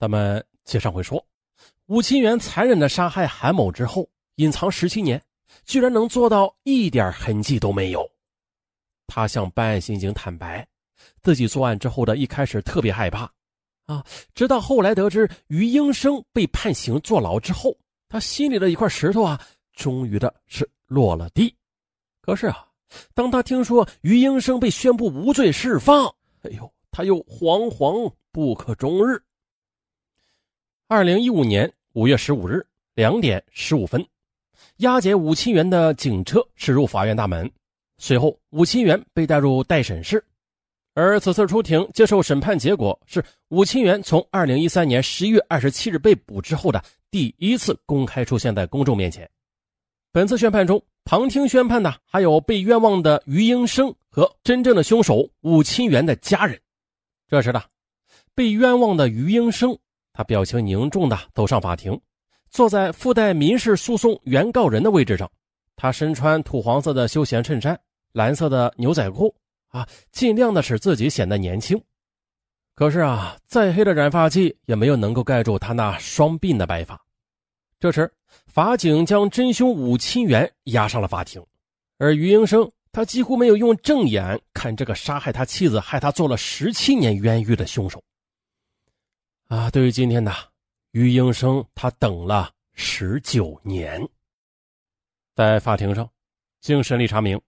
咱们接上回说，武清源残忍的杀害韩某之后，隐藏十七年，居然能做到一点痕迹都没有。他向办案刑警坦白，自己作案之后的一开始特别害怕，啊，直到后来得知于英生被判刑坐牢之后，他心里的一块石头啊，终于的是落了地。可是啊，当他听说于英生被宣布无罪释放，哎呦，他又惶惶不可终日。二零一五年五月十五日两点十五分，押解武清源的警车驶入法院大门，随后武清源被带入待审室。而此次出庭接受审判，结果是武清源从二零一三年十一月二十七日被捕之后的第一次公开出现在公众面前。本次宣判中，旁听宣判的还有被冤枉的于英生和真正的凶手武清源的家人。这时的被冤枉的于英生。他表情凝重的走上法庭，坐在附带民事诉讼原告人的位置上。他身穿土黄色的休闲衬衫、蓝色的牛仔裤，啊，尽量的使自己显得年轻。可是啊，再黑的染发剂也没有能够盖住他那双鬓的白发。这时，法警将真凶武清元押上了法庭，而于英生他几乎没有用正眼看这个杀害他妻子、害他坐了十七年冤狱的凶手。啊，对于今天的于英生，他等了十九年。在法庭上，经审理查明，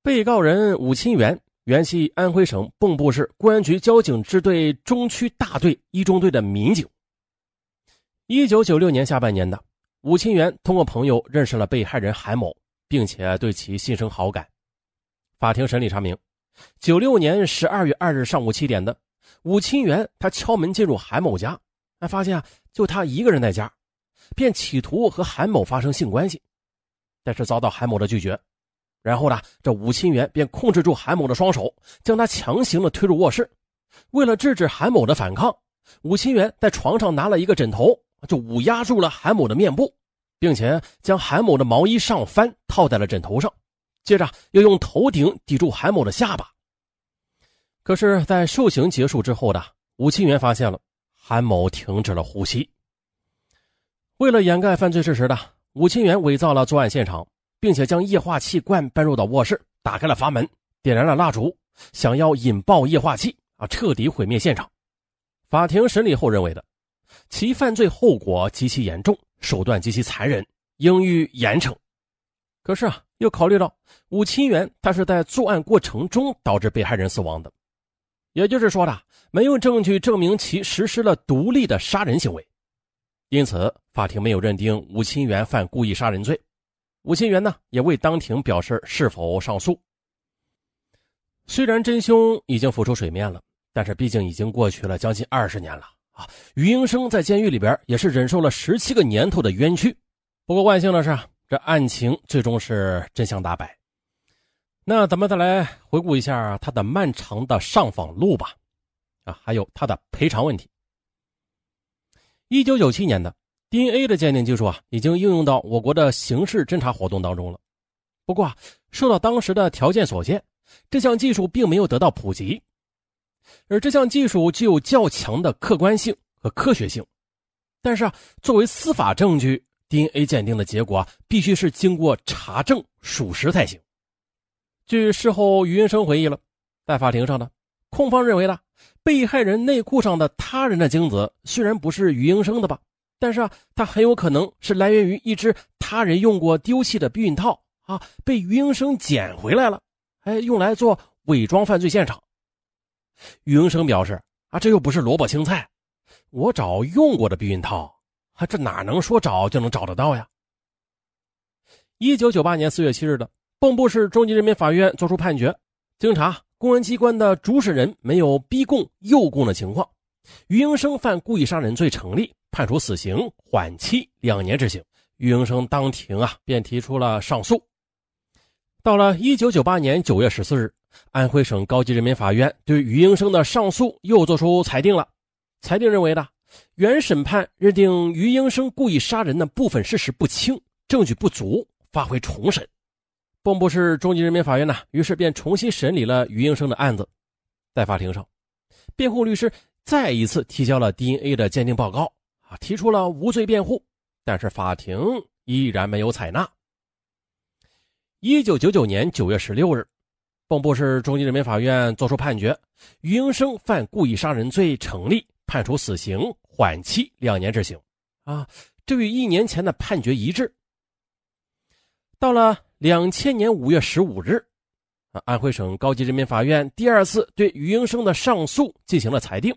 被告人武清源原系安徽省蚌埠市公安局交警支队中区大队一中队的民警。一九九六年下半年的，武清源通过朋友认识了被害人韩某，并且对其心生好感。法庭审理查明，九六年十二月二日上午七点的。武清源他敲门进入韩某家，哎发现啊，就他一个人在家，便企图和韩某发生性关系，但是遭到韩某的拒绝。然后呢，这武清源便控制住韩某的双手，将他强行的推入卧室。为了制止韩某的反抗，武清源在床上拿了一个枕头，就捂压住了韩某的面部，并且将韩某的毛衣上翻套在了枕头上，接着又用头顶抵住韩某的下巴。可是，在受刑结束之后的武清源发现了韩某停止了呼吸。为了掩盖犯罪事实的武清源伪造了作案现场，并且将液化气罐搬入到卧室，打开了阀门，点燃了蜡烛，想要引爆液化气啊，彻底毁灭现场。法庭审理后认为的，其犯罪后果极其严重，手段极其残忍，应予严惩。可是啊，又考虑到武清源他是在作案过程中导致被害人死亡的。也就是说的，没有证据证明其实施了独立的杀人行为，因此法庭没有认定吴清源犯故意杀人罪。吴清源呢，也未当庭表示是否上诉。虽然真凶已经浮出水面了，但是毕竟已经过去了将近二十年了啊！于英生在监狱里边也是忍受了十七个年头的冤屈。不过万幸的是，这案情最终是真相大白。那咱们再来回顾一下他的漫长的上访路吧，啊，还有他的赔偿问题。一九九七年的 DNA 的鉴定技术啊，已经应用到我国的刑事侦查活动当中了。不过啊，受到当时的条件所限，这项技术并没有得到普及。而这项技术具有较强的客观性和科学性，但是啊，作为司法证据，DNA 鉴定的结果啊必须是经过查证属实才行。据事后于云生回忆了，在法庭上呢，控方认为呢，被害人内裤上的他人的精子虽然不是于英生的吧，但是啊，它很有可能是来源于一只他人用过丢弃的避孕套啊，被于英生捡回来了，哎，用来做伪装犯罪现场。于英生表示啊，这又不是萝卜青菜，我找用过的避孕套，啊，这哪能说找就能找得到呀？一九九八年四月七日的。蚌埠市中级人民法院作出判决，经查，公安机关的主审人没有逼供、诱供的情况，于英生犯故意杀人罪成立，判处死刑，缓期两年执行。于英生当庭啊，便提出了上诉。到了一九九八年九月十四日，安徽省高级人民法院对于英生的上诉又作出裁定了。裁定认为呢，原审判认定于英生故意杀人的部分事实不清，证据不足，发回重审。蚌埠市中级人民法院呢，于是便重新审理了于英生的案子。在法庭上，辩护律师再一次提交了 DNA 的鉴定报告啊，提出了无罪辩护，但是法庭依然没有采纳。一九九九年九月十六日，蚌埠市中级人民法院作出判决，于英生犯故意杀人罪成立，判处死刑，缓期两年执行。啊，这与一年前的判决一致。到了两千年五月十五日，啊，安徽省高级人民法院第二次对于英生的上诉进行了裁定，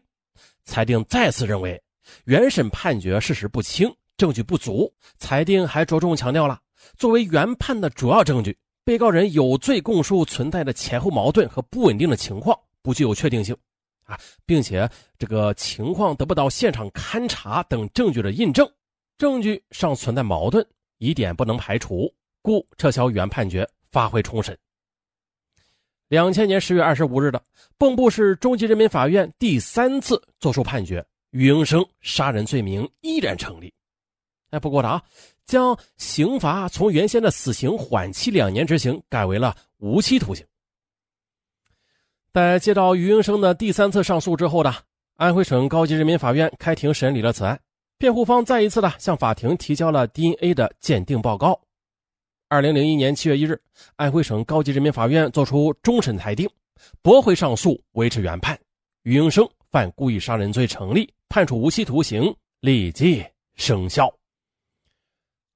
裁定再次认为原审判决事实不清，证据不足。裁定还着重强调了。作为原判的主要证据，被告人有罪供述存在的前后矛盾和不稳定的情况不具有确定性，啊，并且这个情况得不到现场勘查等证据的印证，证据上存在矛盾，疑点不能排除，故撤销原判决，发回重审。两千年十月二十五日的蚌埠市中级人民法院第三次作出判决，于英生杀人罪名依然成立。哎，不过的啊。将刑罚从原先的死刑缓期两年执行，改为了无期徒刑。在接到于英生的第三次上诉之后的安徽省高级人民法院开庭审理了此案，辩护方再一次的向法庭提交了 DNA 的鉴定报告。二零零一年七月一日，安徽省高级人民法院作出终审裁定，驳回上诉，维持原判，于英生犯故意杀人罪成立，判处无期徒刑，立即生效。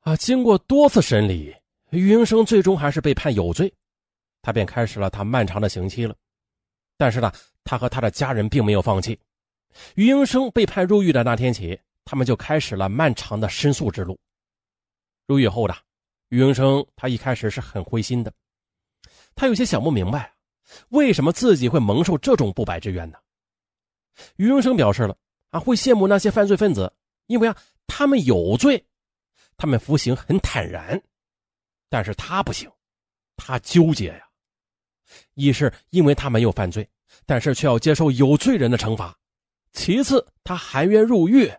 啊！经过多次审理，于英生最终还是被判有罪，他便开始了他漫长的刑期了。但是呢，他和他的家人并没有放弃。于英生被判入狱的那天起，他们就开始了漫长的申诉之路。入狱后的于英生，他一开始是很灰心的，他有些想不明白，为什么自己会蒙受这种不白之冤呢？于英生表示了啊，会羡慕那些犯罪分子，因为啊，他们有罪。他们服刑很坦然，但是他不行，他纠结呀。一是因为他没有犯罪，但是却要接受有罪人的惩罚；其次，他含冤入狱，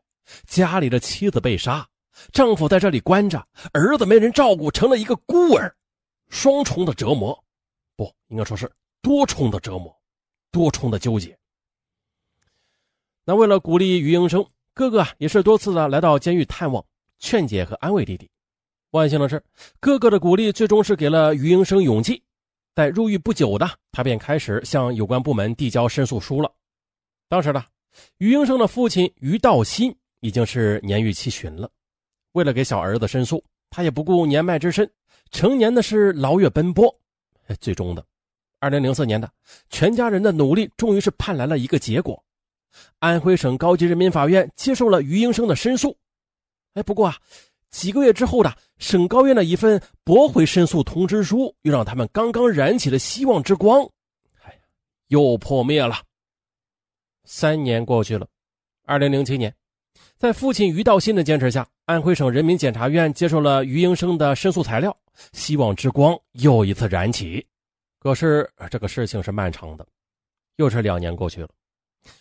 家里的妻子被杀，丈夫在这里关着，儿子没人照顾，成了一个孤儿，双重的折磨，不应该说是多重的折磨，多重的纠结。那为了鼓励于英生，哥哥也是多次的来到监狱探望。劝解和安慰弟弟。万幸的是，哥哥的鼓励最终是给了于英生勇气。在入狱不久的他便开始向有关部门递交申诉书了。当时的于英生的父亲于道新已经是年逾七旬了，为了给小儿子申诉，他也不顾年迈之身，成年的是劳月奔波。最终的，二零零四年的全家人的努力终于是盼来了一个结果。安徽省高级人民法院接受了于英生的申诉。哎，不过啊，几个月之后的省高院的一份驳回申诉通知书，又让他们刚刚燃起的希望之光，哎呀，又破灭了。三年过去了，二零零七年，在父亲于道新的坚持下，安徽省人民检察院接受了于英生的申诉材料，希望之光又一次燃起。可是这个事情是漫长的，又是两年过去了。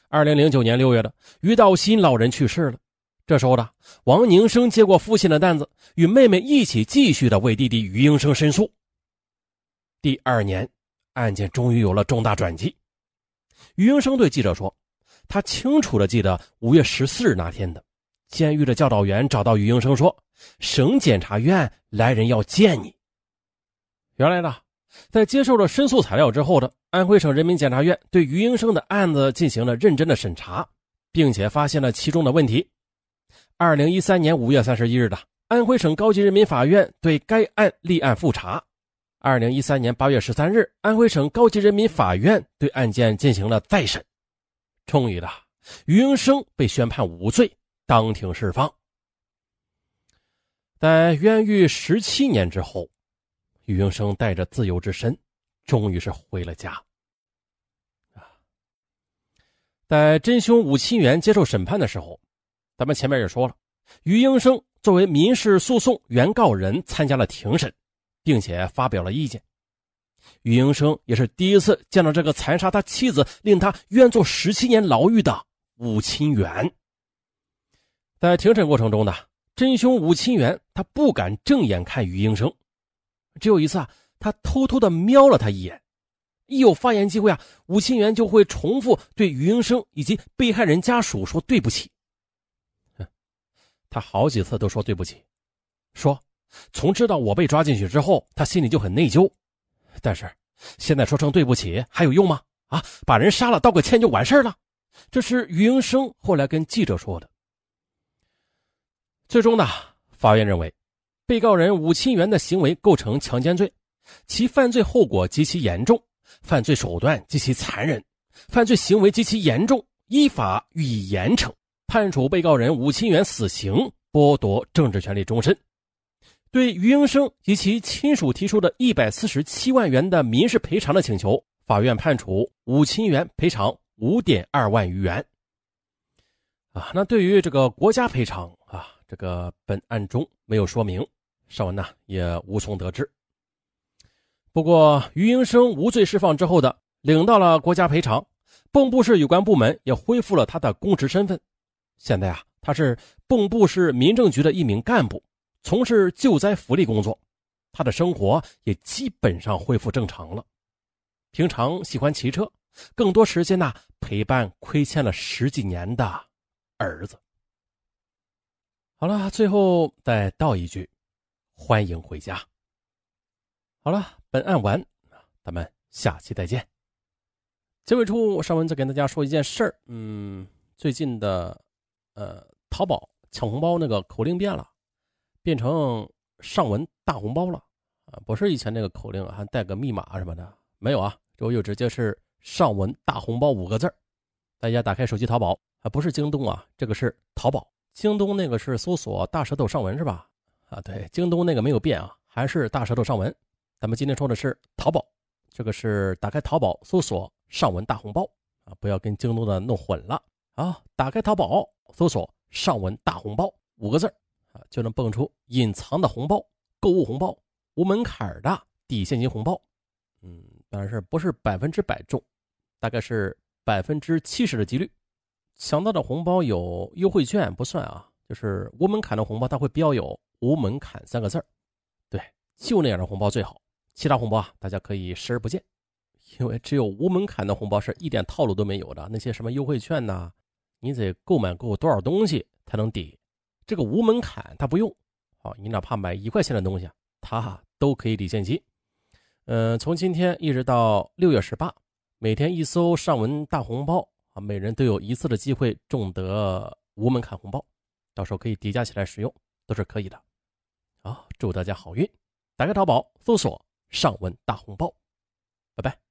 二零零九年六月的，于道新老人去世了。这时候的王宁生接过父亲的担子，与妹妹一起继续的为弟弟于英生申诉。第二年，案件终于有了重大转机。于英生对记者说：“他清楚的记得五月十四日那天的，监狱的教导员找到于英生说，省检察院来人要见你。”原来呢，在接受了申诉材料之后的安徽省人民检察院对于英生的案子进行了认真的审查，并且发现了其中的问题。二零一三年五月三十一日的安徽省高级人民法院对该案立案复查。二零一三年八月十三日，安徽省高级人民法院对案件进行了再审。终于的，于英生被宣判无罪，当庭释放。在冤狱十七年之后，于英生带着自由之身，终于是回了家。在真凶武清元接受审判的时候。咱们前面也说了，于英生作为民事诉讼原告人参加了庭审，并且发表了意见。于英生也是第一次见到这个残杀他妻子、令他冤坐十七年牢狱的武清元。在庭审过程中呢，真凶武清元他不敢正眼看于英生，只有一次啊，他偷偷的瞄了他一眼，一有发言机会啊，吴清源就会重复对余英生以及被害人家属说对不起。他好几次都说对不起，说从知道我被抓进去之后，他心里就很内疚。但是现在说声对不起还有用吗？啊，把人杀了道个歉就完事了。这是余英生后来跟记者说的。最终呢，法院认为，被告人武清源的行为构成强奸罪，其犯罪后果极其严重，犯罪手段极其残忍，犯罪行为极其严重，依法予以严惩。判处被告人武清源死刑，剥夺政治权利终身。对余英生及其亲属提出的一百四十七万元的民事赔偿的请求，法院判处武清源赔偿五点二万余元。啊，那对于这个国家赔偿啊，这个本案中没有说明，尚文呢也无从得知。不过，余英生无罪释放之后的领到了国家赔偿，蚌埠市有关部门也恢复了他的公职身份。现在啊，他是蚌埠市民政局的一名干部，从事救灾福利工作，他的生活也基本上恢复正常了。平常喜欢骑车，更多时间呢陪伴亏欠了十几年的儿子。好了，最后再道一句，欢迎回家。好了，本案完，咱们下期再见。结尾处，尚文再跟大家说一件事儿，嗯，最近的。呃，淘宝抢红包那个口令变了，变成上文大红包了啊！不是以前那个口令，还带个密码什么的，没有啊，这就直接是上文大红包五个字大家打开手机淘宝啊，不是京东啊，这个是淘宝。京东那个是搜索大舌头上文是吧？啊，对，京东那个没有变啊，还是大舌头上文。咱们今天说的是淘宝，这个是打开淘宝搜索上文大红包啊，不要跟京东的弄混了啊！打开淘宝。搜索“上文大红包”五个字啊，就能蹦出隐藏的红包、购物红包、无门槛的抵现金红包。嗯，当然是不是百分之百中，大概是百分之七十的几率。抢到的红包有优惠券不算啊，就是无门槛的红包，它会标有“无门槛”三个字对，就那样的红包最好，其他红包啊，大家可以视而不见，因为只有无门槛的红包是一点套路都没有的。那些什么优惠券呐。你得购买够多少东西才能抵？这个无门槛，它不用。好，你哪怕买一块钱的东西，它哈都可以抵现金。嗯，从今天一直到六月十八，每天一搜上文大红包啊，每人都有一次的机会中得无门槛红包，到时候可以叠加起来使用，都是可以的。好，祝大家好运！打开淘宝搜索上文大红包，拜拜。